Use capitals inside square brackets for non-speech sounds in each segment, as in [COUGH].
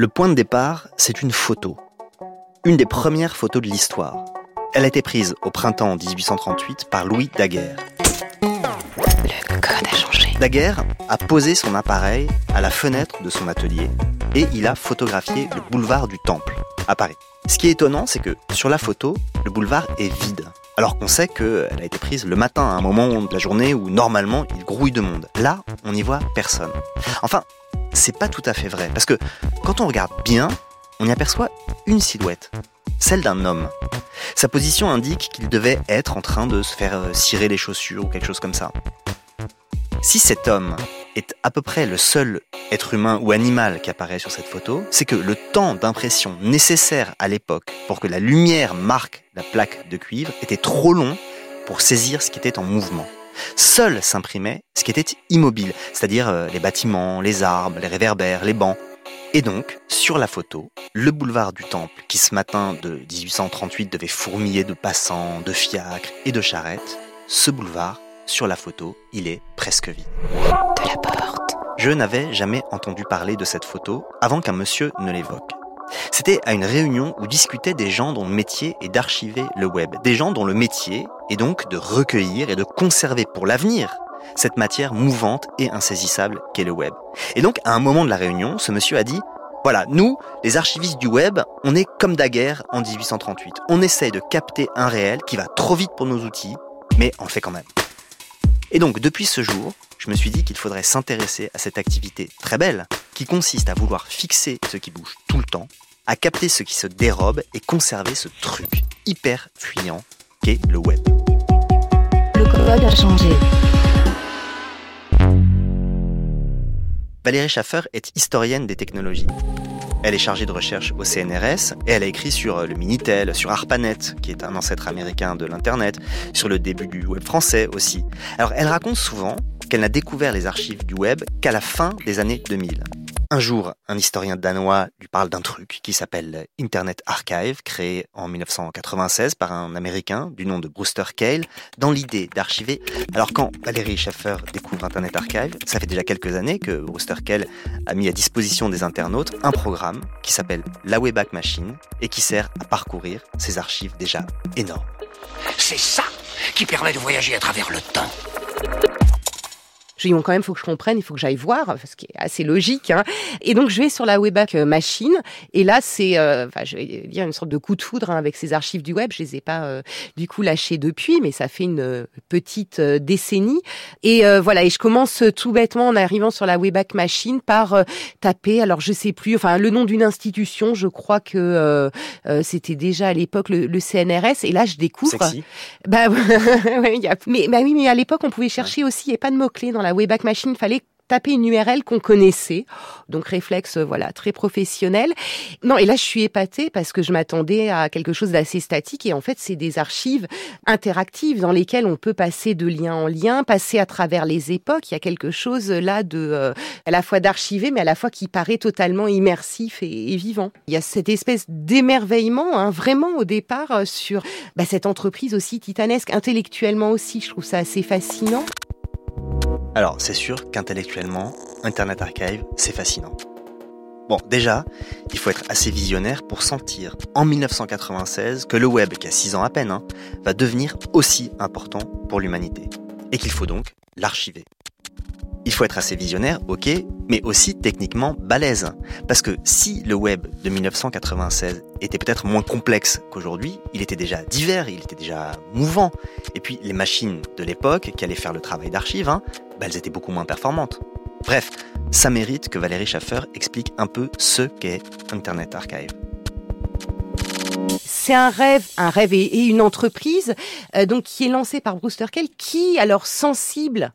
Le point de départ, c'est une photo. Une des premières photos de l'histoire. Elle a été prise au printemps 1838 par Louis Daguerre. Le code a changé. Daguerre a posé son appareil à la fenêtre de son atelier et il a photographié le boulevard du Temple à Paris. Ce qui est étonnant, c'est que sur la photo, le boulevard est vide. Alors qu'on sait qu'elle a été prise le matin, à un moment de la journée où normalement il grouille de monde. Là, on n'y voit personne. Enfin, c'est pas tout à fait vrai, parce que quand on regarde bien, on y aperçoit une silhouette, celle d'un homme. Sa position indique qu'il devait être en train de se faire euh, cirer les chaussures ou quelque chose comme ça. Si cet homme est à peu près le seul être humain ou animal qui apparaît sur cette photo, c'est que le temps d'impression nécessaire à l'époque pour que la lumière marque la plaque de cuivre était trop long pour saisir ce qui était en mouvement. Seul s'imprimait ce qui était immobile, c'est-à-dire euh, les bâtiments, les arbres, les réverbères, les bancs. Et donc, sur la photo, le boulevard du Temple, qui ce matin de 1838 devait fourmiller de passants, de fiacres et de charrettes, ce boulevard, sur la photo, il est presque vide. De la porte. Je n'avais jamais entendu parler de cette photo avant qu'un monsieur ne l'évoque. C'était à une réunion où discutaient des gens dont le métier est d'archiver le web, des gens dont le métier est donc de recueillir et de conserver pour l'avenir cette matière mouvante et insaisissable qu'est le web. Et donc, à un moment de la réunion, ce monsieur a dit voilà, nous, les archivistes du web, on est comme Daguerre en 1838. On essaye de capter un réel qui va trop vite pour nos outils, mais on le fait quand même. Et donc, depuis ce jour, je me suis dit qu'il faudrait s'intéresser à cette activité très belle, qui consiste à vouloir fixer ce qui bouge tout le temps, à capter ce qui se dérobe et conserver ce truc hyper fuyant qu'est le web. Le code a changé. Valérie Schaffer est historienne des technologies. Elle est chargée de recherche au CNRS et elle a écrit sur le Minitel, sur ARPANET, qui est un ancêtre américain de l'Internet, sur le début du web français aussi. Alors elle raconte souvent qu'elle n'a découvert les archives du web qu'à la fin des années 2000. Un jour, un historien danois lui parle d'un truc qui s'appelle Internet Archive, créé en 1996 par un Américain du nom de Brewster Kahle, dans l'idée d'archiver. Alors quand Valérie Schaeffer découvre Internet Archive, ça fait déjà quelques années que Brewster Kahle a mis à disposition des internautes un programme qui s'appelle la Wayback Machine et qui sert à parcourir ces archives déjà énormes. C'est ça qui permet de voyager à travers le temps. Je dis, bon, quand même, il faut que je comprenne, il faut que j'aille voir, ce qui est assez logique. Hein. Et donc, je vais sur la Wayback Machine. Et là, c'est, euh, enfin, je vais dire, une sorte de coup de foudre hein, avec ces archives du web. Je les ai pas, euh, du coup, lâchées depuis, mais ça fait une euh, petite décennie. Et voilà, et je commence tout bêtement en arrivant sur la Wayback Machine par taper, alors je sais plus, enfin, le nom d'une institution, je crois que c'était déjà à l'époque le, le, CNRS. Et là, je découvre... Sexy. Bah, [LAUGHS] ouais, y a, mais, bah oui, mais à l'époque, on pouvait chercher aussi, il n'y a pas de mots-clés dans la Wayback Machine, il fallait taper une URL qu'on connaissait. Donc réflexe, voilà, très professionnel. Non, et là, je suis épatée parce que je m'attendais à quelque chose d'assez statique et en fait, c'est des archives interactives dans lesquelles on peut passer de lien en lien, passer à travers les époques. Il y a quelque chose là de, euh, à la fois d'archivé, mais à la fois qui paraît totalement immersif et, vivant. Il y a cette espèce d'émerveillement, hein, vraiment au départ, euh, sur bah, cette entreprise aussi titanesque, intellectuellement aussi. Je trouve ça assez fascinant. Alors, c'est sûr qu'intellectuellement, Internet Archive, c'est fascinant. Bon, déjà, il faut être assez visionnaire pour sentir, en 1996, que le web, qui a 6 ans à peine, hein, va devenir aussi important pour l'humanité. Et qu'il faut donc l'archiver. Il faut être assez visionnaire, ok, mais aussi techniquement balèze. Parce que si le web de 1996 était peut-être moins complexe qu'aujourd'hui, il était déjà divers, il était déjà mouvant. Puis les machines de l'époque qui allaient faire le travail d'archive, hein, bah, elles étaient beaucoup moins performantes. Bref, ça mérite que Valérie Schaffer explique un peu ce qu'est Internet Archive c'est un rêve, un rêve et, une entreprise euh, donc qui est lancée par Brewster Kell, qui alors sensible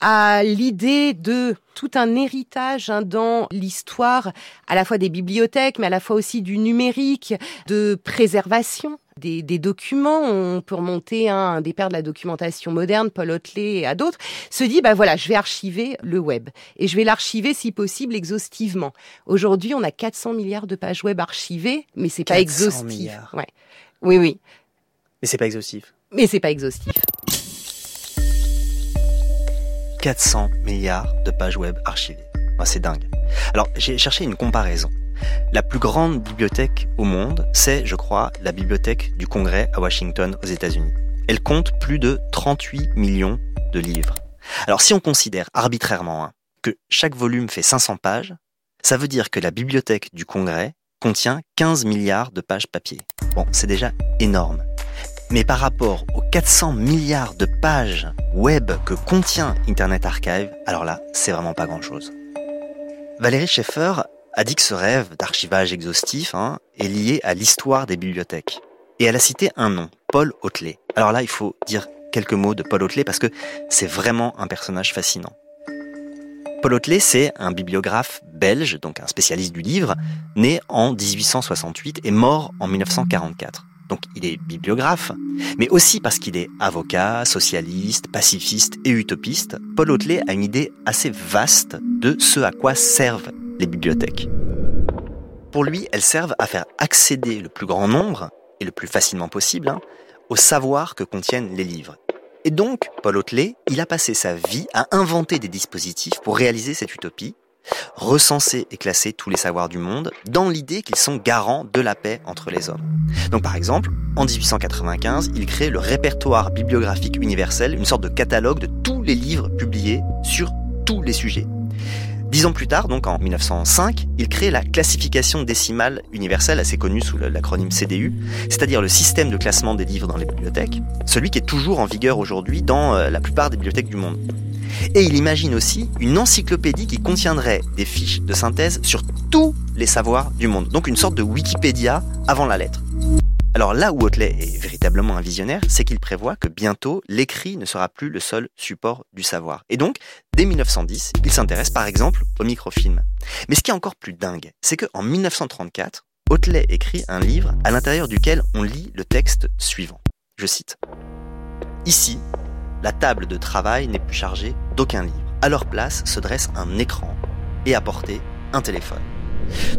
à l'idée de tout un héritage hein, dans l'histoire à la fois des bibliothèques, mais à la fois aussi du numérique, de préservation des, documents. On peut remonter hein, un des pères de la documentation moderne, Paul Hotley et à d'autres, se dit, bah voilà, je vais archiver le web. Et je vais l'archiver, si possible, exhaustivement. Aujourd'hui, on a 400 milliards de pages web archivées, mais c'est pas exhaustif. Milliards. Ouais. Oui, oui. Mais c'est pas exhaustif. Mais c'est pas exhaustif. 400 milliards de pages web archivées. c'est dingue. Alors, j'ai cherché une comparaison. La plus grande bibliothèque au monde, c'est, je crois, la bibliothèque du Congrès à Washington aux États-Unis. Elle compte plus de 38 millions de livres. Alors si on considère arbitrairement hein, que chaque volume fait 500 pages, ça veut dire que la bibliothèque du Congrès contient 15 milliards de pages papier. Bon, c'est déjà énorme. Mais par rapport aux 400 milliards de pages web que contient Internet Archive, alors là, c'est vraiment pas grand-chose. Valérie Schaeffer a dit que ce rêve d'archivage exhaustif hein, est lié à l'histoire des bibliothèques. Et elle a cité un nom, Paul Hotelet. Alors là, il faut dire quelques mots de Paul Hotelet parce que c'est vraiment un personnage fascinant. Paul Hotelet, c'est un bibliographe belge, donc un spécialiste du livre, né en 1868 et mort en 1944. Donc il est bibliographe, mais aussi parce qu'il est avocat, socialiste, pacifiste et utopiste, Paul Hotelet a une idée assez vaste de ce à quoi servent les bibliothèques. Pour lui, elles servent à faire accéder le plus grand nombre, et le plus facilement possible, hein, au savoir que contiennent les livres. Et donc, Paul Hotelet, il a passé sa vie à inventer des dispositifs pour réaliser cette utopie, recenser et classer tous les savoirs du monde dans l'idée qu'ils sont garants de la paix entre les hommes. Donc par exemple, en 1895, il crée le répertoire bibliographique universel, une sorte de catalogue de tous les livres publiés sur tous les sujets. Dix ans plus tard, donc en 1905, il crée la classification décimale universelle, assez connue sous l'acronyme CDU, c'est-à-dire le système de classement des livres dans les bibliothèques, celui qui est toujours en vigueur aujourd'hui dans euh, la plupart des bibliothèques du monde. Et il imagine aussi une encyclopédie qui contiendrait des fiches de synthèse sur tous les savoirs du monde, donc une sorte de Wikipédia avant la lettre. Alors là où Hotelet est véritablement un visionnaire, c'est qu'il prévoit que bientôt l'écrit ne sera plus le seul support du savoir. Et donc, dès 1910, il s'intéresse par exemple au microfilm. Mais ce qui est encore plus dingue, c'est qu'en 1934, Hotelet écrit un livre à l'intérieur duquel on lit le texte suivant. Je cite. Ici, la table de travail n'est plus chargée d'aucun livre. À leur place se dresse un écran et à portée un téléphone.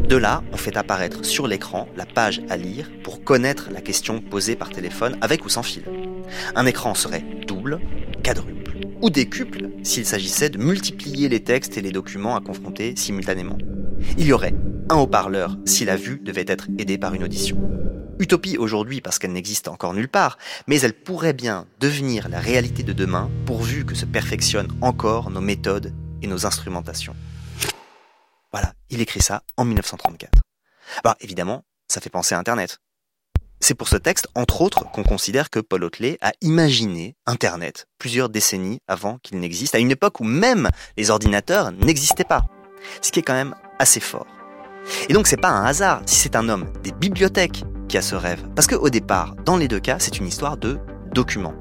De là, on fait apparaître sur l'écran la page à lire pour connaître la question posée par téléphone avec ou sans fil. Un écran serait double, quadruple ou décuple s'il s'agissait de multiplier les textes et les documents à confronter simultanément. Il y aurait un haut-parleur si la vue devait être aidée par une audition. Utopie aujourd'hui parce qu'elle n'existe encore nulle part, mais elle pourrait bien devenir la réalité de demain pourvu que se perfectionnent encore nos méthodes et nos instrumentations. Voilà, il écrit ça en 1934. Alors évidemment, ça fait penser à Internet. C'est pour ce texte, entre autres, qu'on considère que Paul Hotelet a imaginé Internet plusieurs décennies avant qu'il n'existe, à une époque où même les ordinateurs n'existaient pas. Ce qui est quand même assez fort. Et donc c'est pas un hasard si c'est un homme des bibliothèques qui a ce rêve. Parce qu'au départ, dans les deux cas, c'est une histoire de documents.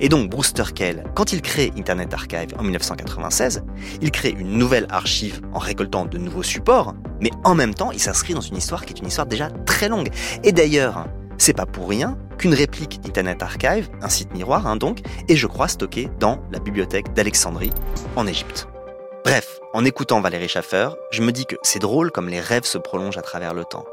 Et donc Brewster Kahle, quand il crée Internet Archive en 1996, il crée une nouvelle archive en récoltant de nouveaux supports, mais en même temps, il s'inscrit dans une histoire qui est une histoire déjà très longue. Et d'ailleurs, c'est pas pour rien qu'une réplique d'Internet Archive, un site miroir hein, donc, est je crois stocké dans la bibliothèque d'Alexandrie en Égypte. Bref, en écoutant Valérie Schaffer, je me dis que c'est drôle comme les rêves se prolongent à travers le temps.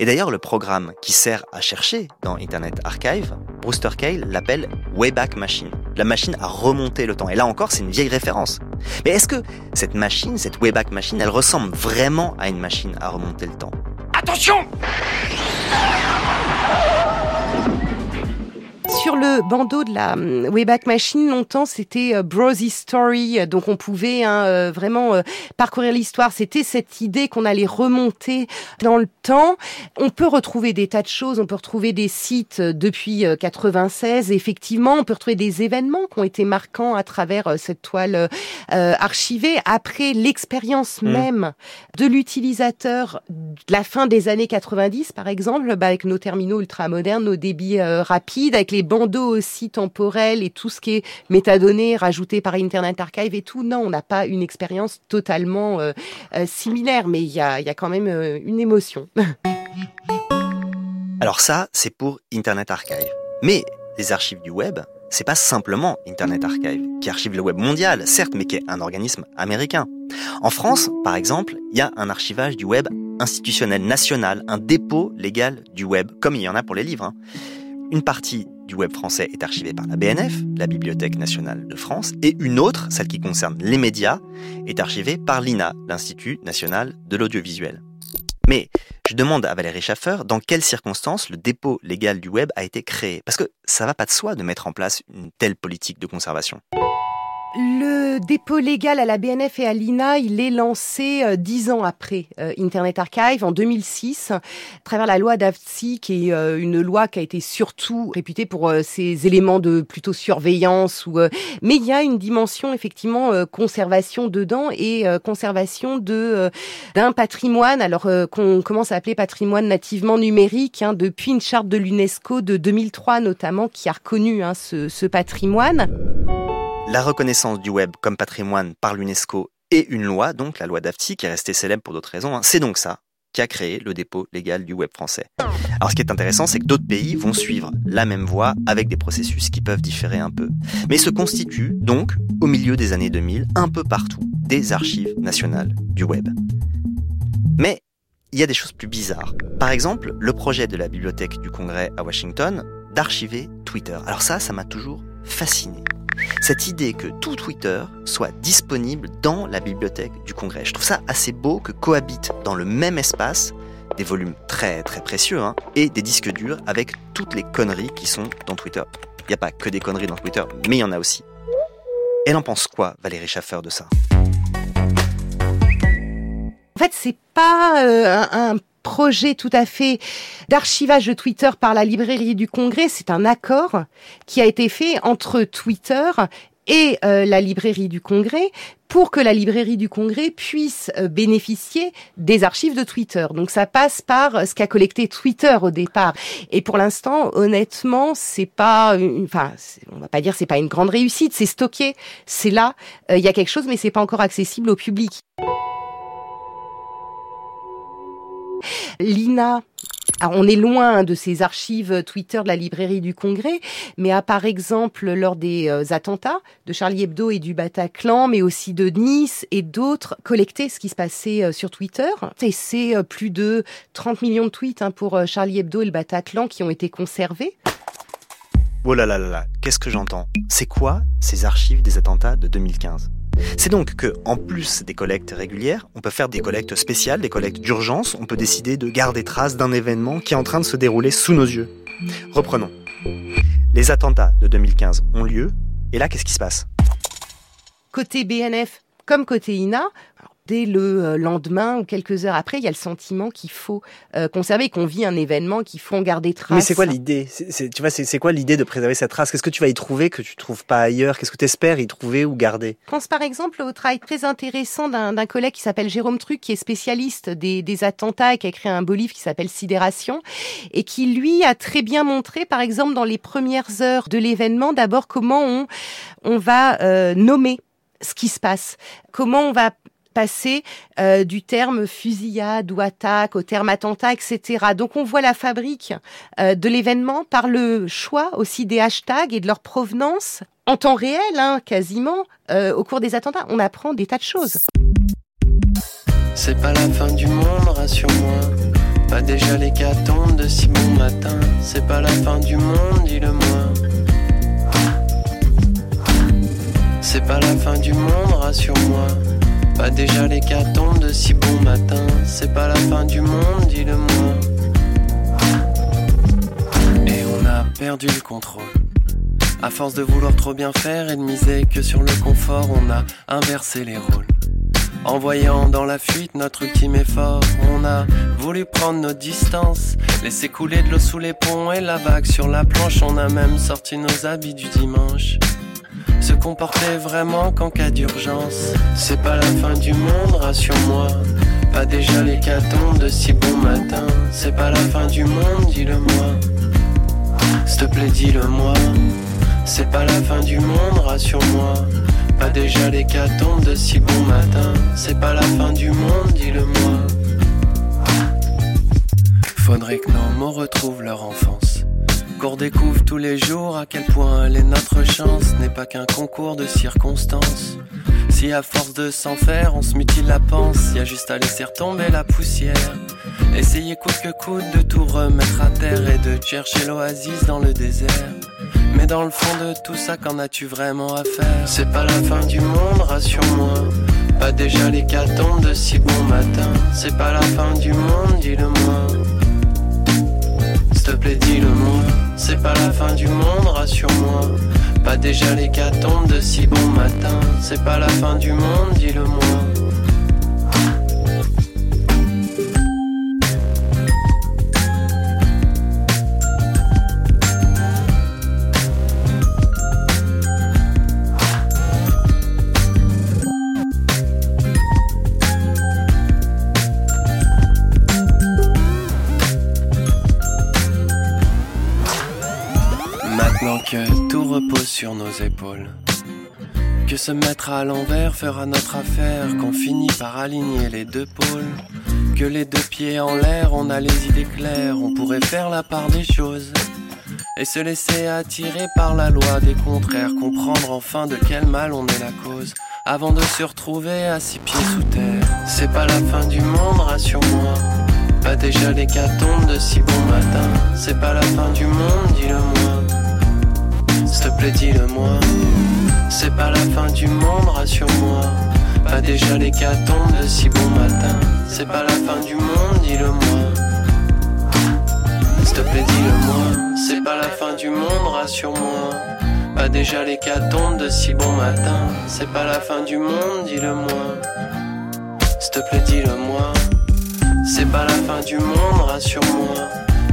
Et d'ailleurs, le programme qui sert à chercher dans Internet Archive, Brewster Kahle l'appelle Wayback Machine. La machine à remonter le temps. Et là encore, c'est une vieille référence. Mais est-ce que cette machine, cette Wayback Machine, elle ressemble vraiment à une machine à remonter le temps? Attention sur le bandeau de la hum, Wayback Machine, longtemps, c'était euh, Brosy Story. Donc, on pouvait hein, euh, vraiment euh, parcourir l'histoire. C'était cette idée qu'on allait remonter dans le temps. On peut retrouver des tas de choses. On peut retrouver des sites depuis 96. Effectivement, on peut retrouver des événements qui ont été marquants à travers cette toile archivée. Après l'expérience Mmh. même de l'utilisateur de la fin des années 90, par exemple, bah, avec nos terminaux ultramodernes, nos débits euh, rapides, avec les bandeaux aussi temporels et tout ce qui est métadonnées rajouté par Internet Archive et tout. Non, on n'a pas une expérience totalement euh, euh, similaire, mais il y a, il y a quand même euh, une émotion. [LAUGHS] Alors ça, c'est pour Internet Archive. Mais les archives du web, c'est pas simplement Internet Archive, qui archive le web mondial, certes, mais qui est un organisme américain. En France, par exemple, il y a un archivage du web institutionnel national, un dépôt légal du web, comme il y en a pour les livres. hein. Une partie du web français est archivée par la BNF, la Bibliothèque nationale de France, et une autre, celle qui concerne les médias, est archivée par l'INA, l'Institut national de l'audiovisuel. Mais je demande à Valérie Schaffer dans quelles circonstances le dépôt légal du web a été créé. Parce que ça va pas de soi de mettre en place une telle politique de conservation. Le dépôt légal à la BNF et à l'INA, il est lancé euh, dix ans après euh, Internet Archive, en 2006, à travers la loi d'AFSI, qui est euh, une loi qui a été surtout réputée pour ses éléments de plutôt surveillance. Ou, mais il y a une dimension effectivement conservation dedans et conservation de d'un patrimoine, alors qu'on commence à appeler patrimoine nativement numérique, hein, depuis une charte de l'UNESCO de 2003 notamment, qui a reconnu hein, ce, ce patrimoine. La reconnaissance du web comme patrimoine par l'UNESCO et une loi, donc la loi d'Afti, qui est restée célèbre pour d'autres raisons, hein, c'est donc ça qui a créé le dépôt légal du web français. Alors ce qui est intéressant, c'est que d'autres pays vont suivre la même voie avec des processus qui peuvent différer un peu. Mais se constituent donc, au milieu des années 2000, un peu partout, des archives nationales du web. Mais il y a des choses plus bizarres. Par exemple, le projet de la Bibliothèque du Congrès à Washington d'archiver Twitter. Alors ça, ça m'a toujours fasciné cette idée que tout Twitter soit disponible dans la bibliothèque du Congrès. Je trouve ça assez beau que cohabitent dans le même espace des volumes très très précieux hein, et des disques durs avec toutes les conneries qui sont dans Twitter. Il n'y a pas que des conneries dans Twitter, mais il y en a aussi. Elle en pense quoi, Valérie Schaffer, de ça? En fait, c'est pas euh, un projet tout à fait d'archivage de Twitter par la librairie du Congrès. C'est un accord qui a été fait entre Twitter et euh, la librairie du Congrès pour que la librairie du Congrès puisse euh, bénéficier des archives de Twitter. Donc ça passe par euh, ce qu'a collecté Twitter au départ. Et pour l'instant, honnêtement, c'est pas, enfin, on va pas dire c'est pas une grande réussite. C'est stocké, c'est là, il y a quelque chose, mais c'est pas encore accessible au public. L'INA on est loin de ces archives Twitter de la librairie du Congrès, mais à par exemple lors des euh, attentats de Charlie Hebdo et du Bataclan, mais aussi de Nice et d'autres, collecter ce qui se passait euh, sur Twitter. Et c'est euh, plus de 30 millions de tweets hein, pour Charlie Hebdo et le Bataclan qui ont été conservés. Oh là là là là, qu'est-ce que j'entends? C'est quoi ces archives des attentats de 2015 c'est donc que, en plus des collectes régulières, on peut faire des collectes spéciales, des collectes d'urgence, on peut décider de garder trace d'un événement qui est en train de se dérouler sous nos yeux. Reprenons. Les attentats de 2015 ont lieu, et là, qu'est-ce qui se passe? Côté BNF comme côté INA, dès le euh, lendemain ou quelques heures après, il y a le sentiment qu'il faut euh, conserver, qu'on vit un événement, qu'il faut en garder trace. Mais c'est quoi l'idée? Tu vois, c'est quoi l'idée de préserver cette trace? Qu'est-ce que tu vas y trouver que tu trouves pas ailleurs? Qu'est-ce que tu espères y trouver ou garder? Je pense par exemple au travail très intéressant d'un collègue qui s'appelle Jérôme Truc, qui est spécialiste des, des, attentats et qui a écrit un beau livre qui s'appelle Sidération, et qui lui a très bien montré, par exemple, dans les premières heures de l'événement, d'abord comment on, on va euh, nommer ce qui se passe, comment on va passer euh, du terme fusillade ou attaque au terme attentat, etc. Donc on voit la fabrique euh, de l'événement par le choix aussi des hashtags et de leur provenance en temps réel, hein, quasiment, euh, au cours des attentats. On apprend des tas de choses. C'est pas la fin du monde, rassure-moi. Pas déjà l'hécatombe de si bon matin. C'est pas la fin du monde, dis-le-moi. C'est pas la fin du monde, rassure-moi. Pas déjà l'hécatombe de si bon matin. C'est pas la fin du monde, dis-le-moi. Et on a perdu le contrôle. À force de vouloir trop bien faire et de miser que sur le confort, on a inversé les rôles. En voyant dans la fuite notre ultime effort, on a voulu prendre nos distances, laisser couler de l'eau sous les ponts et la vague sur la planche, on a même sorti nos habits du dimanche se comporter vraiment qu'en cas d'urgence. C'est pas la fin du monde, rassure-moi. Pas déjà l'hécatombe de si bon matin. C'est pas la fin du monde, dis-le-moi. S'il te plaît, dis-le-moi. C'est pas la fin du monde, rassure-moi. Pas déjà l'hécatombe de si bon matin. C'est pas la fin du monde, dis-le-moi. Faudrait que nos mots retrouvent leur enfance qu'on découvre tous les jours à quel point elle est notre chance, n'est pas qu'un concours de circonstances. Si à force de s'en faire, on se mutile la panse, y a juste à laisser retomber la poussière. Essayer coûte que coûte de tout remettre à terre et de chercher l'oasis dans le désert. Mais dans le fond de tout ça, qu'en as-tu vraiment à faire? C'est pas la fin du monde, rassure-moi. Pas déjà l'hécatombe de si bon matin. C'est pas la fin du monde, dis-le-moi. S'il te plaît, dis-le-moi. C'est pas la fin du monde, rassure-moi. Pas déjà l'hécatombe de si bon matin. C'est pas la fin du monde, dis-le-moi. Épaules. Que se mettre à l'envers fera notre affaire, qu'on finit par aligner les deux pôles. Que les deux pieds en l'air, on a les idées claires, on pourrait faire la part des choses. Et se laisser attirer par la loi des contraires, comprendre enfin de quel mal on est la cause. Avant de se retrouver à six pieds sous terre. C'est pas la fin du monde, rassure-moi. Pas déjà l'hécatombe de si bon matin. C'est pas la fin du monde, dis-le-moi. S'il te plaît, dis-le-moi. C'est pas la fin du monde, rassure-moi. Pas déjà l'hécatombe de si bon matin. C'est pas la fin du monde, dis-le-moi. S'il te plaît, dis-le-moi. C'est pas la fin du monde, rassure-moi. Pas déjà l'hécatombe de si bon matin. C'est pas la fin du monde, dis-le-moi. S'il te plaît, dis-le-moi. C'est pas la fin du monde, rassure-moi.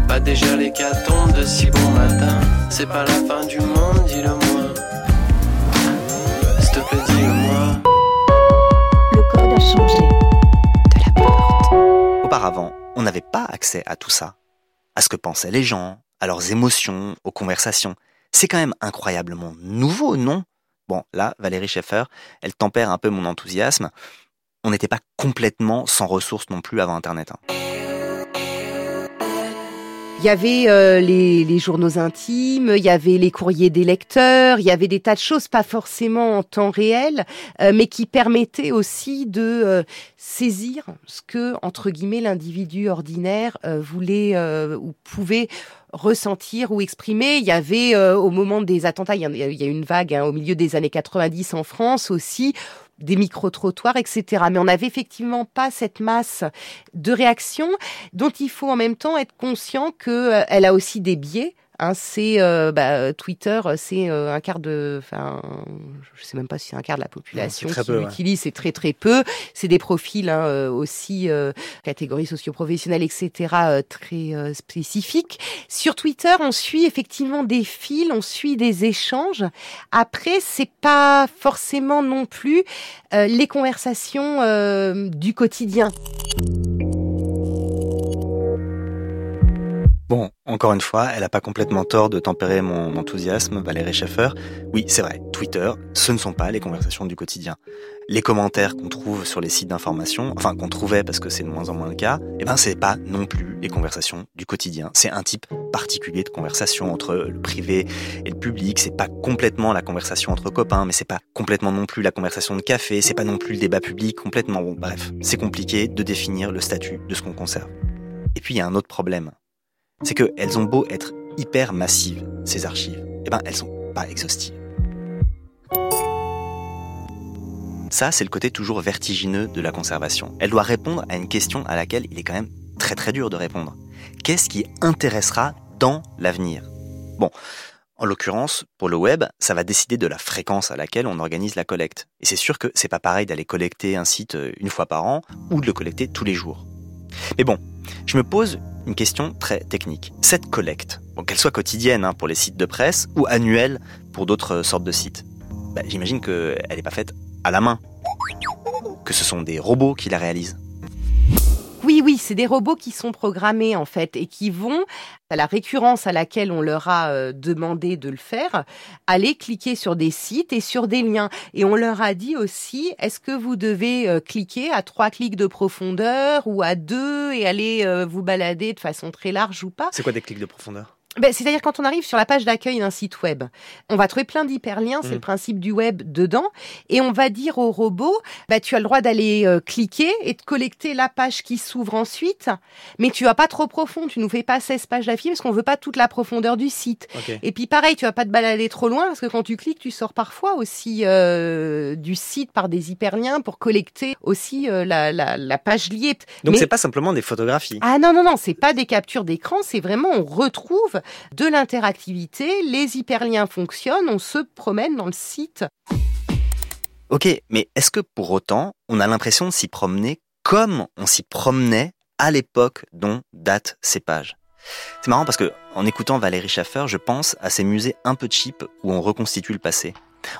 Pas déjà l'hécatombe de si bon matin. C'est pas la fin du monde, dis-le-moi. S'il te plaît, dis-le-moi. Le code a changé. De la porte. Auparavant, on n'avait pas accès à tout ça, à ce que pensaient les gens, à leurs émotions, aux conversations. C'est quand même incroyablement nouveau, non? Bon, là, Valérie Schaeffer, elle tempère un peu mon enthousiasme. On n'était pas complètement sans ressources non plus avant Internet. hein. Il y avait euh, les, journaux intimes, il y avait les courriers des lecteurs, il y avait des tas de choses, pas forcément en temps réel, euh, mais qui permettaient aussi de euh, saisir ce que, entre guillemets, l'individu ordinaire voulait ou pouvait ressentir ou exprimer. Il y avait, au moment des attentats, il y a, il y a eu une vague hein, au milieu des années 90 en France aussi, des micro-trottoirs, etc. Mais on n'avait effectivement pas cette masse de réactions dont il faut en même temps être conscient que euh, a aussi des biais. Hein, c'est euh, bah, Twitter, c'est euh, un quart de, enfin, je sais même pas si c'est un quart de la population qui ouais. l'utilise, c'est très très peu. C'est des profils hein, euh, aussi euh, catégories socio-professionnelles, etc. euh, très euh, spécifiques. Sur Twitter, on suit effectivement des fils, on suit des échanges. Après, c'est pas forcément non plus euh, les conversations euh, du quotidien. Bon, encore une fois, elle n'a pas complètement tort de tempérer mon enthousiasme, Valérie Schaeffer. Oui, c'est vrai, Twitter, ce ne sont pas les conversations du quotidien. Les commentaires qu'on trouve sur les sites d'information, enfin qu'on trouvait parce que c'est de moins en moins le cas, eh ben c'est pas non plus les conversations du quotidien. C'est un type particulier de conversation entre le privé et le public. C'est pas complètement la conversation entre copains, mais c'est pas complètement non plus la conversation de café. C'est pas non plus le débat public complètement. Bon, bref, c'est compliqué de définir le statut de ce qu'on conserve. Et puis il y a un autre problème c'est qu'elles ont beau être hyper massives, ces archives, eh ben elles sont pas exhaustives. Ça, c'est le côté toujours vertigineux de la conservation. Elle doit répondre à une question à laquelle il est quand même très très dur de répondre. Qu'est-ce qui intéressera dans l'avenir? Bon, en l'occurrence, pour le web, ça va décider de la fréquence à laquelle on organise la collecte. Et c'est sûr que c'est pas pareil d'aller collecter un site euh, une fois par an ou de le collecter tous les jours. Mais bon, je me pose une question très technique. Cette collecte, qu'elle soit quotidienne hein, pour les sites de presse ou annuelle pour d'autres sortes de sites, bah, j'imagine qu'elle n'est pas faite à la main, que ce sont des robots qui la réalisent. Oui, c'est des robots qui sont programmés en fait et qui vont, à la récurrence à laquelle on leur a euh, demandé de le faire, aller cliquer sur des sites et sur des liens. Et on leur a dit aussi, est-ce que vous devez euh, cliquer à trois clics de profondeur ou à deux et aller euh, vous balader de façon très large ou pas? C'est quoi des clics de profondeur? Ben, C'est-à-dire quand on arrive sur la page d'accueil d'un site web, on va trouver plein d'hyperliens, c'est Mm. le principe du web dedans, et on va dire au robot, bah, tu as le droit d'aller euh, cliquer et de collecter la page qui s'ouvre ensuite, mais tu vas pas trop profond, tu nous fais pas 16 pages d'affilée parce qu'on veut pas toute la profondeur du site. Et puis pareil, tu vas pas te balader trop loin parce que quand tu cliques, tu sors parfois aussi euh, du site par des hyperliens pour collecter aussi euh, la, la, la page liée. Donc Mais- c'est pas simplement des photographies. ah non, non, non, c'est pas des captures d'écran, c'est vraiment, on retrouve de l'interactivité, les hyperliens fonctionnent, on se promène dans le site. Ok, mais est-ce que pour autant, on a l'impression de s'y promener comme on s'y promenait à l'époque dont datent ces pages? C'est marrant parce que en écoutant Valérie Schaffer, je pense à ces musées un peu cheap où on reconstitue le passé.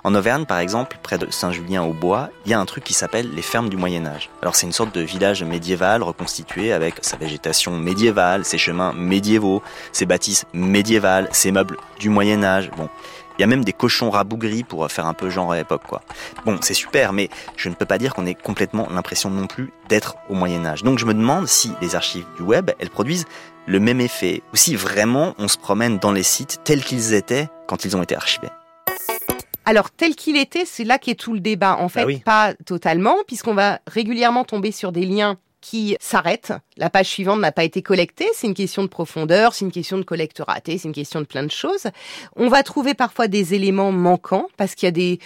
En Auvergne, par exemple, près de Saint-Julien-au-Bois, il y a un truc qui s'appelle les fermes du Moyen Âge. Alors c'est une sorte de village médiéval reconstitué avec sa végétation médiévale, ses chemins médiévaux, ses bâtisses médiévales, ses meubles du Moyen Âge. Bon, il y a même des cochons rabougris pour faire un peu genre à l'époque, quoi. Bon, c'est super, mais je ne peux pas dire qu'on ait complètement l'impression non plus d'être au Moyen Âge. Donc je me demande si les archives du web, elles produisent le même effet, ou si vraiment on se promène dans les sites tels qu'ils étaient quand ils ont été archivés. Alors, tel qu'il était, c'est là qu'est tout le débat. En fait, Bah oui. pas totalement, puisqu'on va régulièrement tomber sur des liens qui s'arrêtent. La page suivante n'a pas été collectée. C'est une question de profondeur, c'est une question de collecte ratée, c'est une question de plein de choses. On va trouver parfois des éléments manquants parce qu'il y a des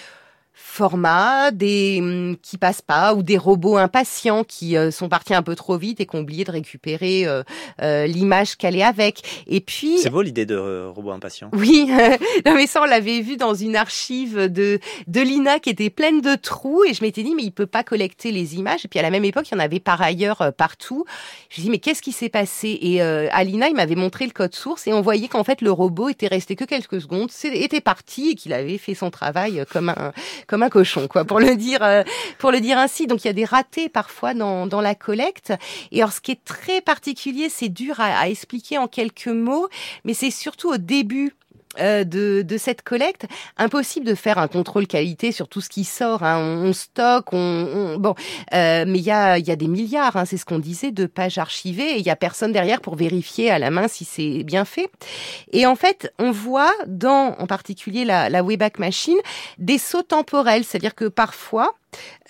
formats, des hum, qui passent pas, ou des robots impatients qui euh, sont partis un peu trop vite et qui ont oublié de récupérer euh, euh, l'image qu'elle est avec. Et puis C'est beau l'idée de euh, robot impatient. oui, [LAUGHS] non mais ça on l'avait vu dans une archive de de l'INA qui était pleine de trous et je m'étais dit mais il peut pas collecter les images et puis à la même époque il y en avait par ailleurs euh, partout. Je me dis mais qu'est-ce qui s'est passé? Et euh, à l'INA il m'avait montré le code source et on voyait qu'en fait le robot était resté que quelques secondes, était parti et qu'il avait fait son travail comme un comme un cochon quoi pour le dire euh, pour le dire ainsi. Donc il y a des ratés parfois dans dans la collecte et alors ce qui est très particulier, c'est dur à- à expliquer en quelques mots, mais c'est surtout au début euh, de, de cette collecte, impossible de faire un contrôle qualité sur tout ce qui sort. hein. On, on stocke, on, on- bon, euh, mais il y a, y a des milliards, hein, c'est ce qu'on disait, de pages archivées, et il y a personne derrière pour vérifier à la main si c'est bien fait. Et en fait, on voit dans, en particulier la, la Wayback Machine, des sauts temporels, c'est-à-dire que parfois,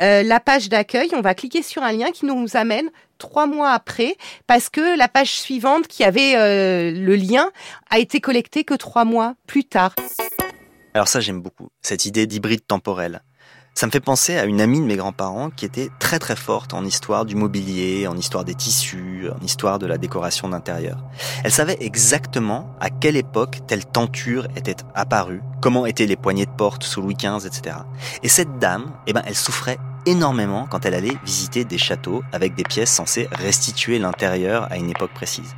euh, la page d'accueil, on va cliquer sur un lien qui nous amène trois mois après, parce que la page suivante qui avait euh, le lien a été collectée que trois mois plus tard. Alors ça j'aime beaucoup, cette idée d'hybride temporel. Ça me fait penser à une amie de mes grands-parents qui était très très forte en histoire du mobilier, en histoire des tissus, en histoire de la décoration d'intérieur. Elle savait exactement à quelle époque telle tenture était apparue, comment étaient les poignées de porte sous Louis XV, etc. Et cette dame, eh ben, elle souffrait énormément quand elle allait visiter des châteaux avec des pièces censées restituer l'intérieur à une époque précise.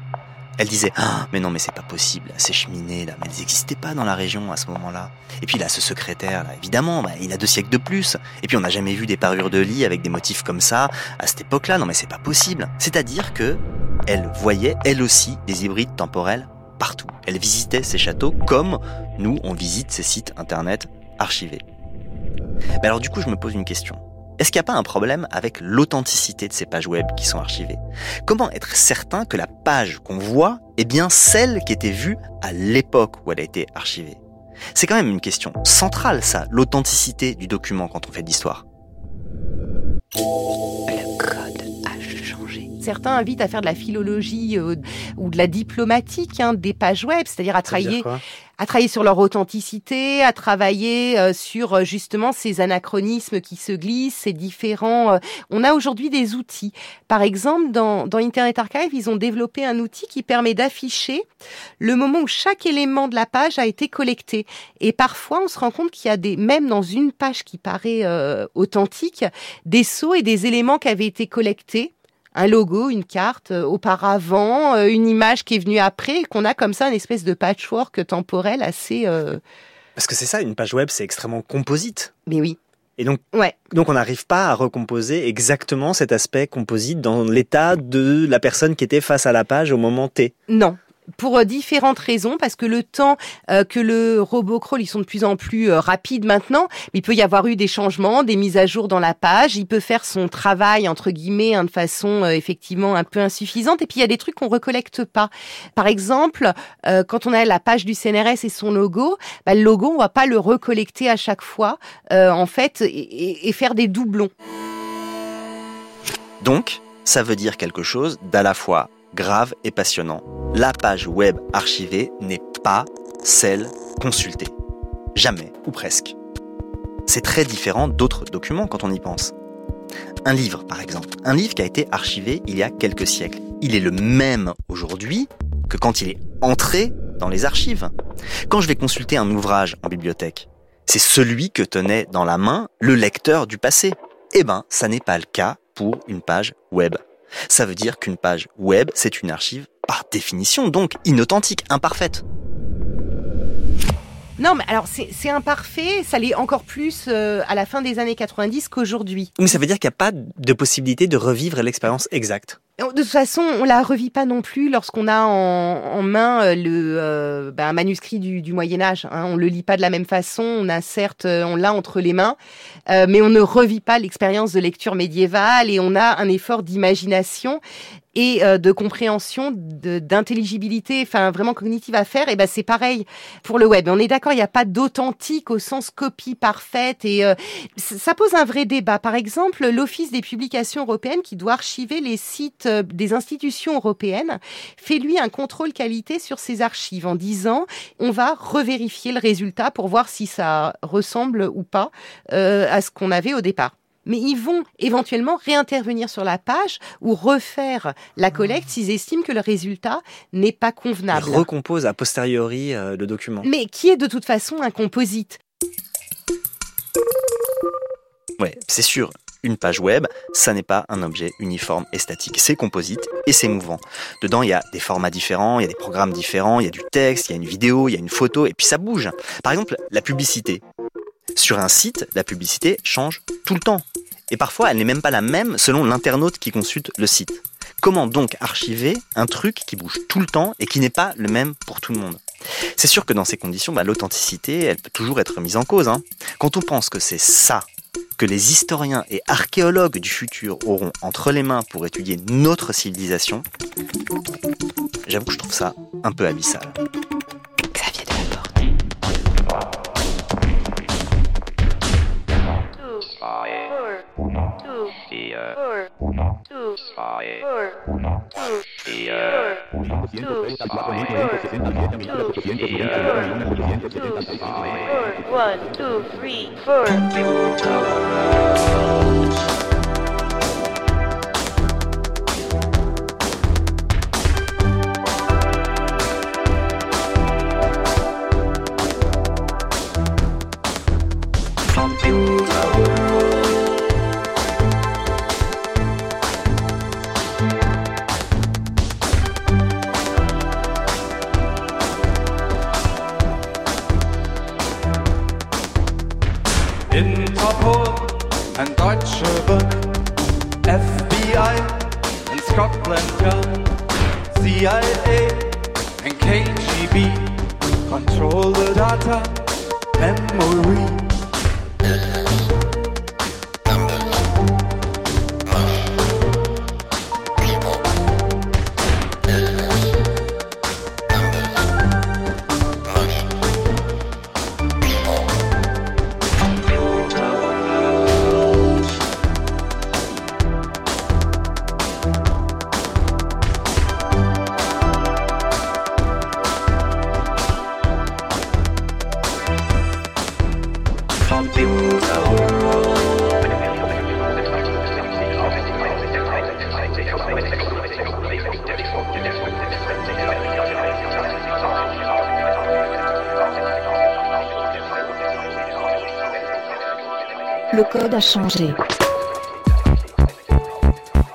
Elle disait ah mais non mais c'est pas possible ces cheminées là mais elles n'existaient pas dans la région à ce moment-là. Et puis là ce secrétaire là évidemment bah, il a deux siècles de plus. Et puis on n'a jamais vu des parures de lit avec des motifs comme ça à cette époque-là. Non mais c'est pas possible. C'est-à-dire que elle voyait elle aussi des hybrides temporels partout. Elle visitait ces châteaux comme nous on visite ces sites internet archivés. Mais alors du coup je me pose une question est-ce qu'il n'y a pas un problème avec l'authenticité de ces pages web qui sont archivées? Comment être certain que la page qu'on voit est bien celle qui était vue à l'époque où elle a été archivée? C'est quand même une question centrale, ça, l'authenticité du document quand on fait de l'histoire. Certains invitent à faire de la philologie euh, ou de la diplomatique hein, des pages web, c'est-à-dire à travailler à travailler sur leur authenticité, à travailler euh, sur euh, justement ces anachronismes qui se glissent, ces différents. euh, On a aujourd'hui des outils. Par exemple, dans, dans Internet Archive, ils ont développé un outil qui permet d'afficher le moment où chaque élément de la page a été collecté. Et parfois, on se rend compte qu'il y a des, même dans une page qui paraît euh, authentique, des sauts et des éléments qui avaient été collectés un logo, une carte euh, auparavant, euh, une image qui est venue après, qu'on a comme ça une espèce de patchwork temporel assez. euh, Parce que c'est ça, une page web, c'est extrêmement composite. Mais oui. Et donc, Ouais. donc on n'arrive pas à recomposer exactement cet aspect composite dans l'état de la personne qui était face à la page au moment T. Non. Pour euh, différentes raisons, parce que le temps euh, que le robot crawl, ils sont de plus en plus euh, rapides maintenant, il peut y avoir eu des changements, des mises à jour dans la page, il peut faire son travail, entre guillemets, hein, de façon effectivement un peu insuffisante, et puis il y a des trucs qu'on recollecte pas. Par exemple, quand on a la page du CNRS et son logo, bah, le logo, on va pas le recollecter à chaque fois, en fait, et, et faire des doublons. Donc, ça veut dire quelque chose d'à la fois grave et passionnant. La page web archivée n'est pas celle consultée. Jamais, ou presque. C'est très différent d'autres documents quand on y pense. Un livre, par exemple. Un livre qui a été archivé il y a quelques siècles. Il est le même aujourd'hui que quand il est entré dans les archives. Quand je vais consulter un ouvrage en bibliothèque, c'est celui que tenait dans la main le lecteur du passé. Eh ben, ça n'est pas le cas pour une page web. Ça veut dire qu'une page web, c'est une archive par définition, donc inauthentique, imparfaite. Non, mais alors c'est imparfait, ça l'est encore plus euh, à la fin des années 90 qu'aujourd'hui. Mais ça veut dire qu'il n'y a pas de possibilité de revivre l'expérience exacte. De toute façon, on la revit pas non plus lorsqu'on a en, main euh, le euh, ben, un manuscrit du, Moyen Âge. Hein. On le lit pas de la même façon. On a certes, on l'a entre les mains, mais on ne revit pas l'expérience de lecture médiévale et on a un effort d'imagination et euh, de compréhension, d'intelligibilité, enfin vraiment cognitive à faire, et ben c'est pareil pour le web. On est d'accord, il n'y a pas d'authentique au sens copie parfaite et euh, ça pose un vrai débat. Par exemple, l'Office des publications européennes qui doit archiver les sites euh, des institutions européennes fait lui un contrôle qualité sur ses archives en disant on va revérifier le résultat pour voir si ça ressemble ou pas à ce qu'on avait au départ mais ils vont éventuellement réintervenir sur la page ou refaire la collecte s'ils estiment que le résultat n'est pas convenable. Ils recomposent a posteriori euh, le document. Mais qui est de toute façon un composite? Ouais, c'est sûr. Une page web, ça n'est pas un objet uniforme et statique. C'est composite et c'est mouvant. Dedans, il y a des formats différents, il y a des programmes différents, il y a du texte, il y a une vidéo, il y a une photo, et puis ça bouge. Par exemple, la publicité. Sur un site, la publicité change tout le temps. Et parfois, elle n'est même pas la même selon l'internaute qui consulte le site. Comment donc archiver un truc qui bouge tout le temps et qui n'est pas le même pour tout le monde? C'est sûr que dans ces conditions, bah, l'authenticité, elle peut toujours être mise en cause. Hein. Quand on pense que c'est ça que les historiens et archéologues du futur auront entre les mains pour étudier notre civilisation, j'avoue que je trouve ça un peu abyssal. spy. Uno. Dia. Uno. Spy. Uno. Dia. Uno. Spy. and Deutsche Bank, FBI and Scotland Yard, CIA and KGB control the data, memory.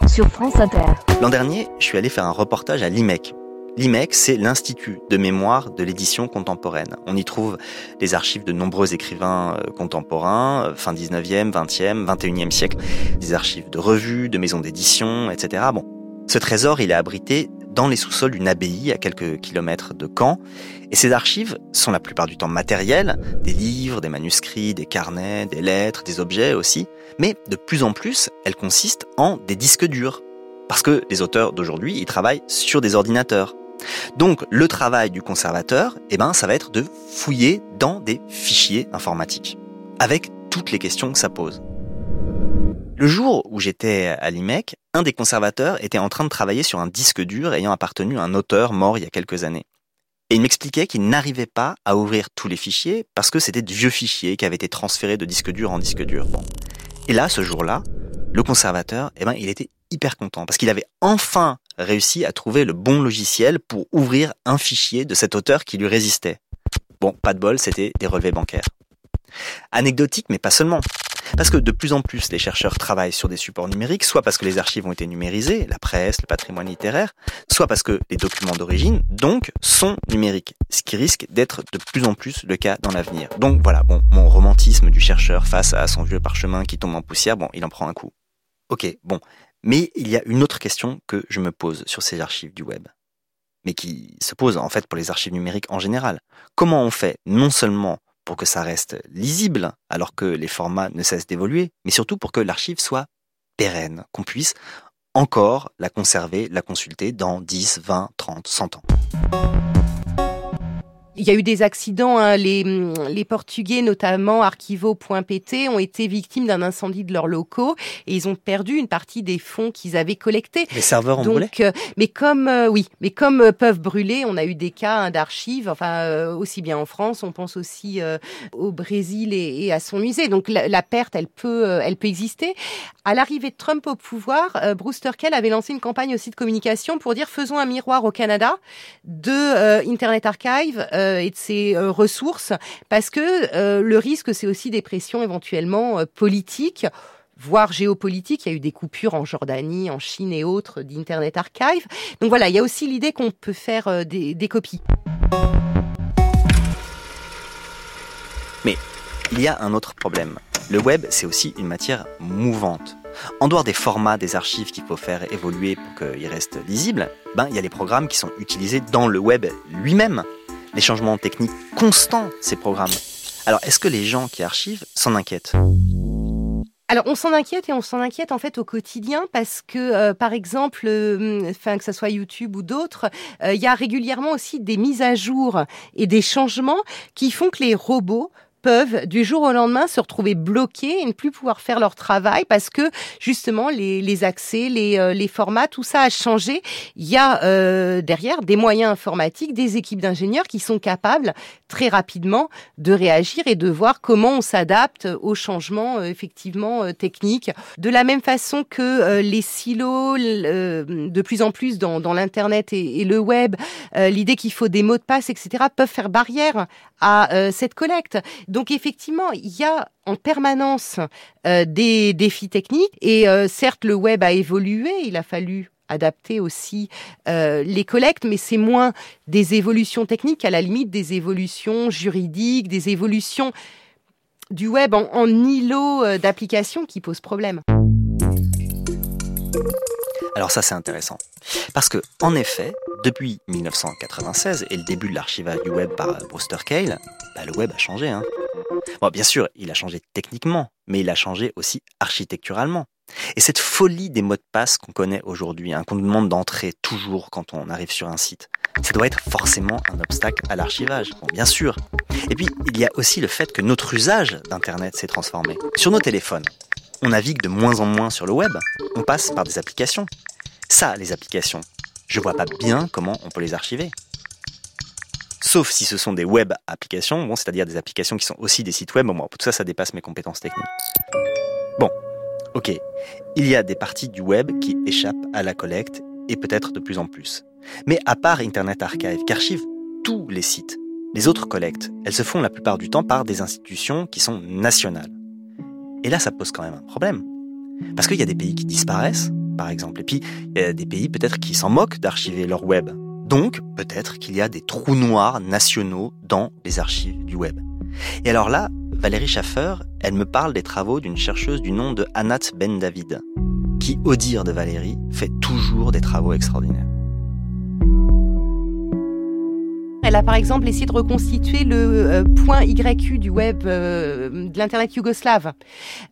Sur France Inter. L'an dernier, je suis allé faire un reportage à l'IMEC. L'IMEC, c'est l'Institut de mémoire de l'édition contemporaine. On y trouve les archives de nombreux écrivains euh, contemporains, euh, fin 19e, 20e, 21e siècle, des archives de revues, de maisons d'édition, etc. Bon, ce trésor, il est abrité dans les sous-sols d'une abbaye à quelques kilomètres de Caen. Et ces archives sont la plupart du temps matérielles, des livres, des manuscrits, des carnets, des lettres, des objets aussi. Mais de plus en plus, elles consistent en des disques durs. Parce que les auteurs d'aujourd'hui, ils travaillent sur des ordinateurs. Donc le travail du conservateur, eh ben, ça va être de fouiller dans des fichiers informatiques, avec toutes les questions que ça pose. Le jour où j'étais à l'IMEC, un des conservateurs était en train de travailler sur un disque dur ayant appartenu à un auteur mort il y a quelques années. Et il m'expliquait qu'il n'arrivait pas à ouvrir tous les fichiers parce que c'était de vieux fichiers qui avaient été transférés de disque dur en disque dur. Et là, ce jour-là, le conservateur, eh ben, il était hyper content parce qu'il avait enfin réussi à trouver le bon logiciel pour ouvrir un fichier de cet auteur qui lui résistait. Bon, pas de bol, c'était des relevés bancaires. Anecdotique, mais pas seulement. Parce que de plus en plus, les chercheurs travaillent sur des supports numériques, soit parce que les archives ont été numérisées, la presse, le patrimoine littéraire, soit parce que les documents d'origine, donc, sont numériques, ce qui risque d'être de plus en plus le cas dans l'avenir. Donc voilà, bon, mon romantisme du chercheur face à son vieux parchemin qui tombe en poussière, bon, il en prend un coup. Ok, bon. Mais il y a une autre question que je me pose sur ces archives du web mais qui se pose en fait pour les archives numériques en général. Comment on fait non seulement pour que ça reste lisible alors que les formats ne cessent d'évoluer, mais surtout pour que l'archive soit pérenne, qu'on puisse encore la conserver, la consulter dans 10, 20, 30, 100 ans. Il y a eu des accidents. Hein. Les, les Portugais, notamment Arquivo.pt, ont été victimes d'un incendie de leurs locaux et ils ont perdu une partie des fonds qu'ils avaient collectés. Les serveurs ont brûlé? Donc, euh, mais comme euh, oui, mais comme euh, peuvent brûler, on a eu des cas hein, d'archives. Enfin, aussi bien en France, on pense aussi au Brésil et, et à son musée. Donc la, la perte, elle peut, elle peut exister. À l'arrivée de Trump au pouvoir, Bruce Turkell avait lancé une campagne aussi de communication pour dire faisons un miroir au Canada de Internet Archive et de ses euh, ressources, parce que euh, le risque, c'est aussi des pressions éventuellement euh, politiques voire géopolitiques. Il y a eu des coupures en Jordanie, en Chine et autres d'Internet Archive. Donc voilà, il y a aussi l'idée qu'on peut faire euh, des, des copies. Mais il y a un autre problème. Le web, c'est aussi une matière mouvante. En dehors des formats des archives qu'il faut faire évoluer pour qu'ils restent lisibles, ben, il y a les programmes qui sont utilisés dans le web lui-même. Les changements techniques constants, ces programmes. Alors, est-ce que les gens qui archivent s'en inquiètent? Alors on s'en inquiète et on s'en inquiète en fait au quotidien parce que euh, par exemple, euh, que ce soit YouTube ou d'autres, euh, il y a régulièrement aussi des mises à jour et des changements qui font que les robots peuvent du jour au lendemain se retrouver bloqués et ne plus pouvoir faire leur travail parce que justement les, les accès, les, euh, les formats, tout ça a changé. Il y a euh, derrière des moyens informatiques, des équipes d'ingénieurs qui sont capables très rapidement de réagir et de voir comment on s'adapte aux changements euh, effectivement euh, techniques. De la même façon que euh, les silos, de plus en plus dans, dans l'internet et, et le web, l'idée qu'il faut des mots de passe, etc., peuvent faire barrière à cette collecte. Donc effectivement, il y a en permanence euh, des défis techniques et euh, certes le web a évolué, il a fallu adapter aussi euh, les collectes, mais c'est moins des évolutions techniques, à la limite des évolutions juridiques, des évolutions du web en, îlot d'application qui posent problème. Alors ça, c'est intéressant. Parce que, en effet, depuis 1996 et le début de l'archivage du web par Bruce Turkell, bah, le web a changé. Hein. Bon, bien sûr, il a changé techniquement, mais il a changé aussi architecturalement. Et cette folie des mots de passe qu'on connaît aujourd'hui, hein, qu'on nous demande d'entrer toujours quand on arrive sur un site, ça doit être forcément un obstacle à l'archivage, bien sûr. Et puis, il y a aussi le fait que notre usage d'Internet s'est transformé. Sur nos téléphones, on navigue de moins en moins sur le web, on passe par des applications. Ça, les applications, je vois pas bien comment on peut les archiver. Sauf si ce sont des web applications, bon, c'est-à-dire des applications qui sont aussi des sites web, bon, tout ça, ça dépasse mes compétences techniques. Bon, ok, il y a des parties du web qui échappent à la collecte, et peut-être de plus en plus. Mais à part Internet Archive, qu'archive tous les sites, les autres collectes, elles se font la plupart du temps par des institutions qui sont nationales. Et là, ça pose quand même un problème. Parce qu'il y a des pays qui disparaissent, par exemple, et puis il y a des pays peut-être qui s'en moquent d'archiver leur web. Donc, peut-être qu'il y a des trous noirs nationaux dans les archives du web. Et alors là, Valérie Schaffer, elle me parle des travaux d'une chercheuse du nom de Anat Ben David, qui, au dire de Valérie, fait toujours des travaux extraordinaires. Elle a par exemple essayé de reconstituer le euh, point YU du web euh, de l'internet yougoslave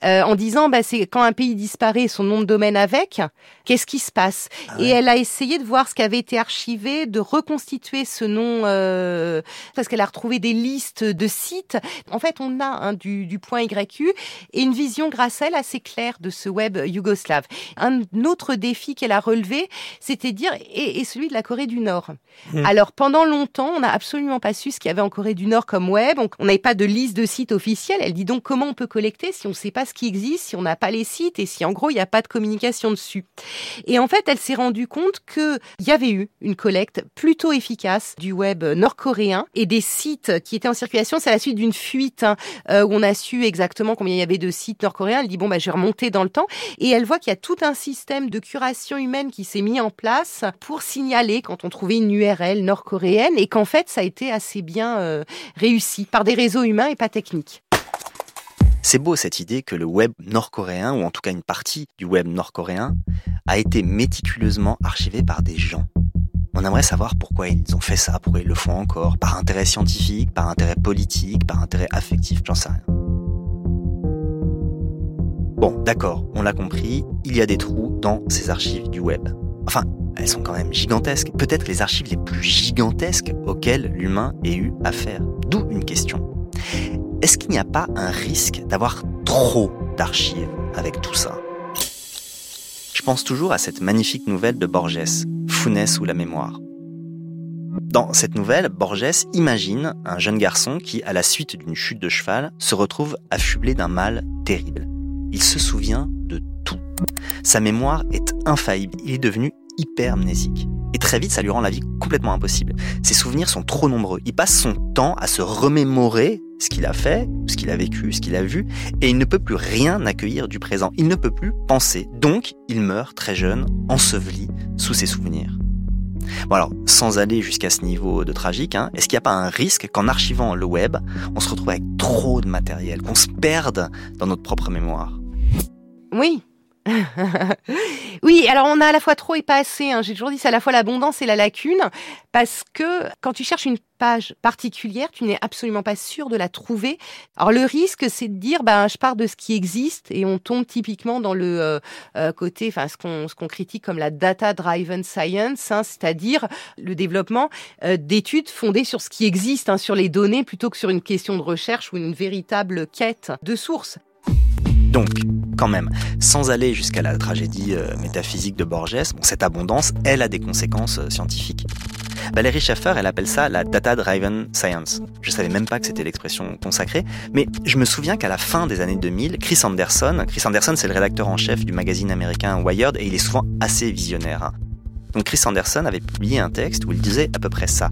euh, en disant bah, c'est quand un pays disparaît son nom de domaine avec, qu'est-ce qui se passe? Et elle a essayé de voir ce qui avait été archivé, de reconstituer ce nom parce qu'elle a retrouvé des listes de sites. En fait, on a hein, du, du point YU et une vision grâce à elle assez claire de ce web yougoslave. Un autre défi qu'elle a relevé, c'était dire et, et celui de la Corée du Nord. Mm. Alors pendant longtemps, on absolument pas su ce qu'il y avait en Corée du Nord comme web. On on n'avait pas de liste de sites officiels. Elle dit donc comment on peut collecter si on ne sait pas ce qui existe, si on n'a pas les sites et si en gros il n'y a pas de communication dessus. Et en fait, elle s'est rendue compte qu'il y avait eu une collecte plutôt efficace du web nord-coréen et des sites qui étaient en circulation. C'est à la suite d'une fuite hein, euh, où on a su exactement combien il y avait de sites nord-coréens. Elle dit bon bah je vais remonter dans le temps et elle voit qu'il y a tout un système de curation humaine qui s'est mis en place pour signaler quand on trouvait une URL nord-coréenne et qu'en fait ça a été assez bien euh, réussi par des réseaux humains et pas techniques. C'est beau cette idée que le web nord-coréen, ou en tout cas une partie du web nord-coréen, a été méticuleusement archivé par des gens. On aimerait savoir pourquoi ils ont fait ça, pourquoi ils le font encore, par intérêt scientifique, par intérêt politique, par intérêt affectif, j'en sais rien. Bon, d'accord, on l'a compris, il y a des trous dans ces archives du web. Enfin, elles sont quand même gigantesques, peut-être les archives les plus gigantesques auxquelles l'humain ait eu affaire. D'où une question. Est-ce qu'il n'y a pas un risque d'avoir trop d'archives avec tout ça? Je pense toujours à cette magnifique nouvelle de Borges, Funès ou la mémoire. Dans cette nouvelle, Borges imagine un jeune garçon qui, à la suite d'une chute de cheval, se retrouve affublé d'un mal terrible. Il se souvient de tout. Sa mémoire est infaillible. Il est devenu hypermnésique. Et très vite, ça lui rend la vie complètement impossible. Ses souvenirs sont trop nombreux. Il passe son temps à se remémorer ce qu'il a fait, ce qu'il a vécu, ce qu'il a vu, et il ne peut plus rien accueillir du présent. Il ne peut plus penser. Donc, il meurt très jeune, enseveli sous ses souvenirs. Bon alors, sans aller jusqu'à ce niveau de tragique, hein, est-ce qu'il n'y a pas un risque qu'en archivant le web, on se retrouve avec trop de matériel, qu'on se perde dans notre propre mémoire? Oui. [LAUGHS] oui, alors on a à la fois trop et pas assez. hein. J'ai toujours dit c'est à la fois l'abondance et la lacune, parce que quand tu cherches une page particulière, tu n'es absolument pas sûr de la trouver. Alors le risque, c'est de dire, ben je pars de ce qui existe et on tombe typiquement dans le euh, euh, côté, enfin ce qu'on critique comme la data-driven science, hein, c'est-à-dire le développement euh, d'études fondées sur ce qui existe, hein, sur les données, plutôt que sur une question de recherche ou une véritable quête de sources. Donc, quand même, sans aller jusqu'à la tragédie euh, métaphysique de Borges, cette abondance, elle a des conséquences euh, scientifiques. Valérie Schaeffer, elle appelle ça la data-driven science. Je savais même pas que c'était l'expression consacrée, mais je me souviens qu'à la fin des années 2000, Chris Anderson, Chris Anderson c'est le rédacteur en chef du magazine américain Wired et il est souvent assez visionnaire. hein. Donc Chris Anderson avait publié un texte où il disait à peu près ça.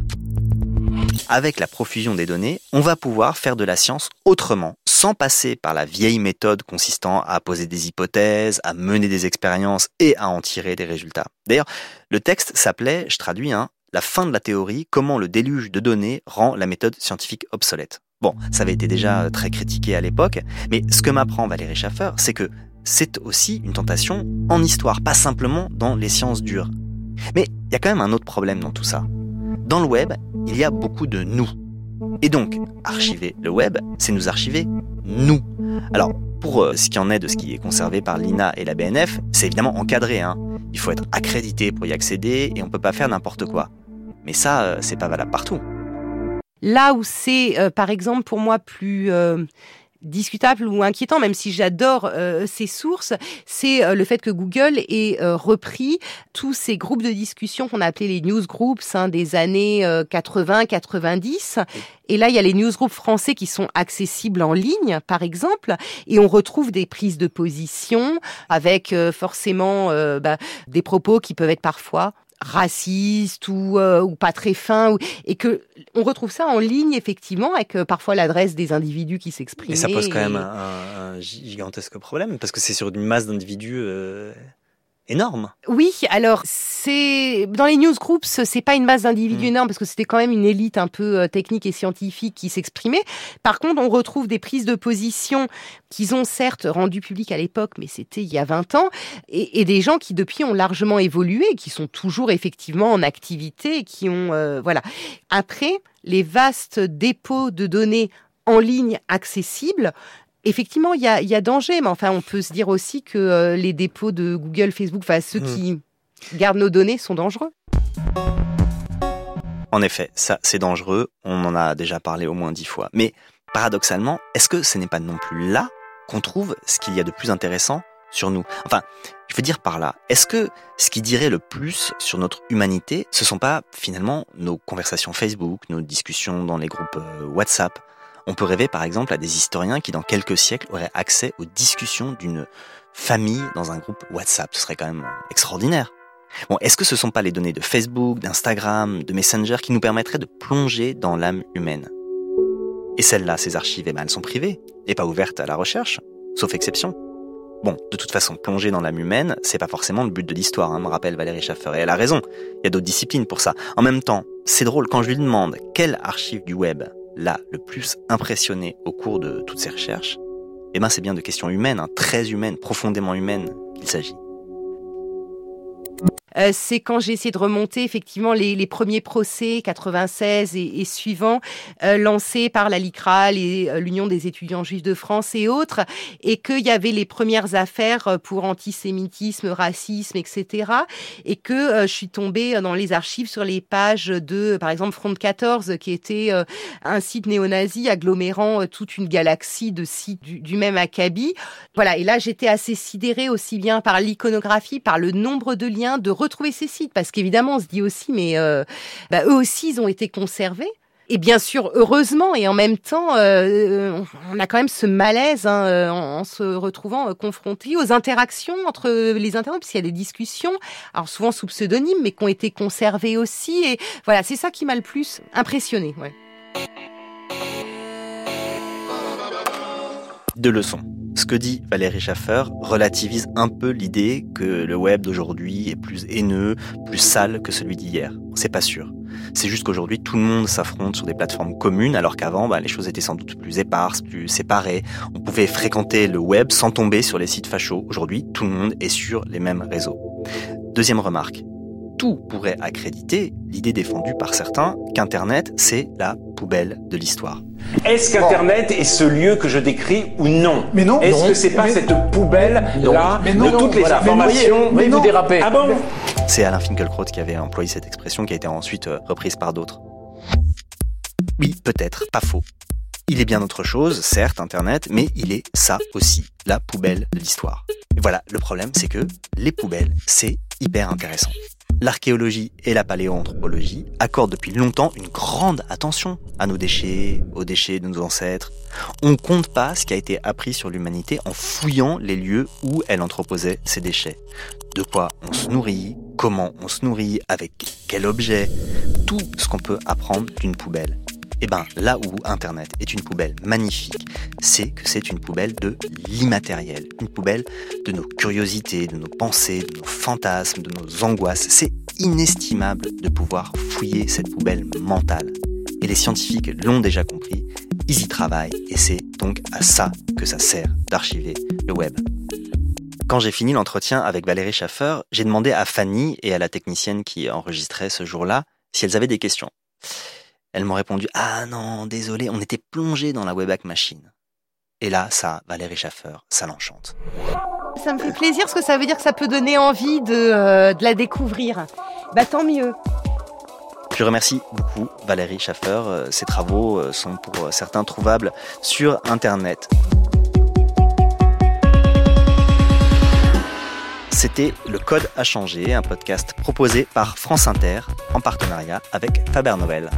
Avec la profusion des données, on va pouvoir faire de la science autrement, sans passer par la vieille méthode consistant à poser des hypothèses, à mener des expériences et à en tirer des résultats. D'ailleurs, le texte s'appelait, je traduis, hein, La fin de la théorie, comment le déluge de données rend la méthode scientifique obsolète. Bon, ça avait été déjà très critiqué à l'époque, mais ce que m'apprend Valérie Schaffer, c'est que c'est aussi une tentation en histoire, pas simplement dans les sciences dures. Mais il y a quand même un autre problème dans tout ça. Dans le web, il y a beaucoup de nous. Et donc, archiver le web, c'est nous archiver nous. Alors, pour euh, ce qui en est de ce qui est conservé par l'INA et la BNF, c'est évidemment encadré. Hein. Il faut être accrédité pour y accéder et on peut pas faire n'importe quoi. Mais ça, euh, c'est pas valable partout. Là où c'est, euh, par exemple, pour moi plus discutable ou inquiétant, même si j'adore euh, ces sources, c'est euh, le fait que Google ait euh, repris tous ces groupes de discussion qu'on a appelés les newsgroups hein, des années 80-90. Et là, il y a les newsgroups français qui sont accessibles en ligne, par exemple, et on retrouve des prises de position avec euh, forcément euh, bah, des propos qui peuvent être parfois racistes ou, euh, ou pas très fins ou- et que on retrouve ça en ligne effectivement avec euh, parfois l'adresse des individus qui s'expriment Et ça pose quand même un, un- un gigantesque problème, parce que c'est sur une masse d'individus. euh, énorme. Oui, alors c'est dans les newsgroups, c'est pas une masse d'individus Mm. énorme parce que c'était quand même une élite un peu euh, technique et scientifique qui s'exprimait. Par contre, on retrouve des prises de position qu'ils ont certes rendues publiques à l'époque, mais c'était il y a 20 ans, et, et des gens qui depuis ont largement évolué, qui sont toujours effectivement en activité, qui ont euh, voilà. Après, les vastes dépôts de données en ligne accessibles. Effectivement, il y a, il y a danger, mais enfin, on peut se dire aussi que euh, les dépôts de Google, Facebook, enfin ceux Mm. qui gardent nos données sont dangereux. En effet, ça c'est dangereux, on en a déjà parlé au moins dix fois. Mais paradoxalement, est-ce que ce n'est pas non plus là qu'on trouve ce qu'il y a de plus intéressant sur nous? Enfin, je veux dire par là, est-ce que ce qui dirait le plus sur notre humanité, ce sont pas finalement nos conversations Facebook, nos discussions dans les groupes euh, WhatsApp? On peut rêver par exemple à des historiens qui dans quelques siècles auraient accès aux discussions d'une famille dans un groupe WhatsApp. Ce serait quand même extraordinaire. Bon, est-ce que ce sont pas les données de Facebook, d'Instagram, de Messenger qui nous permettraient de plonger dans l'âme humaine? Et celles-là, ces archives, eh ben, elles sont privées et pas ouvertes à la recherche, sauf exception. Bon, de toute façon, plonger dans l'âme humaine, c'est pas forcément le but de l'histoire, hein, me rappelle Valérie Schaffer, et elle a raison. Il y a d'autres disciplines pour ça. En même temps, c'est drôle quand je lui demande quelle archive du web l'a le plus impressionné au cours de toutes ces recherches. Eh ben, c'est bien de questions humaines, hein, très humaines, profondément humaines qu'il s'agit. Euh, c'est quand j'ai essayé de remonter effectivement les, les premiers procès 96 et, et suivants euh, lancés par la LICRA, euh, l'Union des étudiants juifs de France et autres, et qu'il y avait les premières affaires euh, pour antisémitisme, racisme, etc. Et que euh, je suis tombée dans les archives sur les pages de, par exemple, Front 14, qui était un site néo-nazi agglomérant toute une galaxie de sites du, du même acabit. Voilà, et là j'étais assez sidérée aussi bien par l'iconographie, par le nombre de liens, de retrouver ces sites, parce qu'évidemment on se dit aussi, mais euh, bah, eux aussi ils ont été conservés. Et bien sûr, heureusement, et en même temps, euh, on a quand même ce malaise hein, euh, en, se retrouvant euh, confronté aux interactions entre les internautes, puisqu'il y a des discussions, alors souvent sous pseudonyme, mais qui ont été conservées aussi. Et voilà, c'est ça qui m'a le plus impressionné. Ouais. Deux leçons. Ce que dit Valérie Schaffer relativise un peu l'idée que le web d'aujourd'hui est plus haineux, plus sale que celui d'hier. C'est pas sûr. C'est juste qu'aujourd'hui, tout le monde s'affronte sur des plateformes communes, alors qu'avant, bah, les choses étaient sans doute plus éparses, plus séparées. On pouvait fréquenter le web sans tomber sur les sites fachos. Aujourd'hui, tout le monde est sur les mêmes réseaux. Deuxième remarque. Tout pourrait accréditer l'idée défendue par certains qu'Internet, c'est la poubelle de l'histoire. Est-ce qu'Internet est ce lieu que je décris ou non Mais non. Est-ce que c'est pas Mais- cette poubelle-là Mais de non. toutes les Voilà. informations Mais non. vous dérapez. Ah bon C'est Alain Finkielkraut qui avait employé cette expression qui a été ensuite euh, reprise par d'autres. Oui, peut-être, pas faux. Il est bien autre chose, certes, Internet, mais il est ça aussi, la poubelle de l'histoire. Et voilà, le problème, c'est que les poubelles, c'est hyper intéressant. L'archéologie et la paléoanthropologie accordent depuis longtemps une grande attention à nos déchets, aux déchets de nos ancêtres. On compte pas ce qui a été appris sur l'humanité en fouillant les lieux où elle entreposait ces déchets. De quoi on se nourrit, comment on se nourrit, avec quel objet, tout ce qu'on peut apprendre d'une poubelle. Et ben là où Internet est une poubelle magnifique, c'est que c'est une poubelle de l'immatériel, une poubelle de nos curiosités, de nos pensées, de nos fantasmes, de nos angoisses. C'est inestimable de pouvoir fouiller cette poubelle mentale. Et les scientifiques l'ont déjà compris, ils y travaillent et c'est donc à ça que ça sert d'archiver le web. Quand j'ai fini l'entretien avec Valérie Schaffer, j'ai demandé à Fanny et à la technicienne qui enregistrait ce jour-là si elles avaient des questions. Elles m'ont répondu Ah non, désolé, on était plongé dans la Wayback Machine. Et là, ça, Valérie Schaffer, ça l'enchante. Ça me fait plaisir parce que ça veut dire que ça peut donner envie de, euh, de la découvrir. Bah tant mieux. Je remercie beaucoup Valérie Schaffer. Euh, Ses travaux euh, sont pour certains trouvables sur Internet. C'était Le Code a changé, un podcast proposé par France Inter en partenariat avec Faber Novel.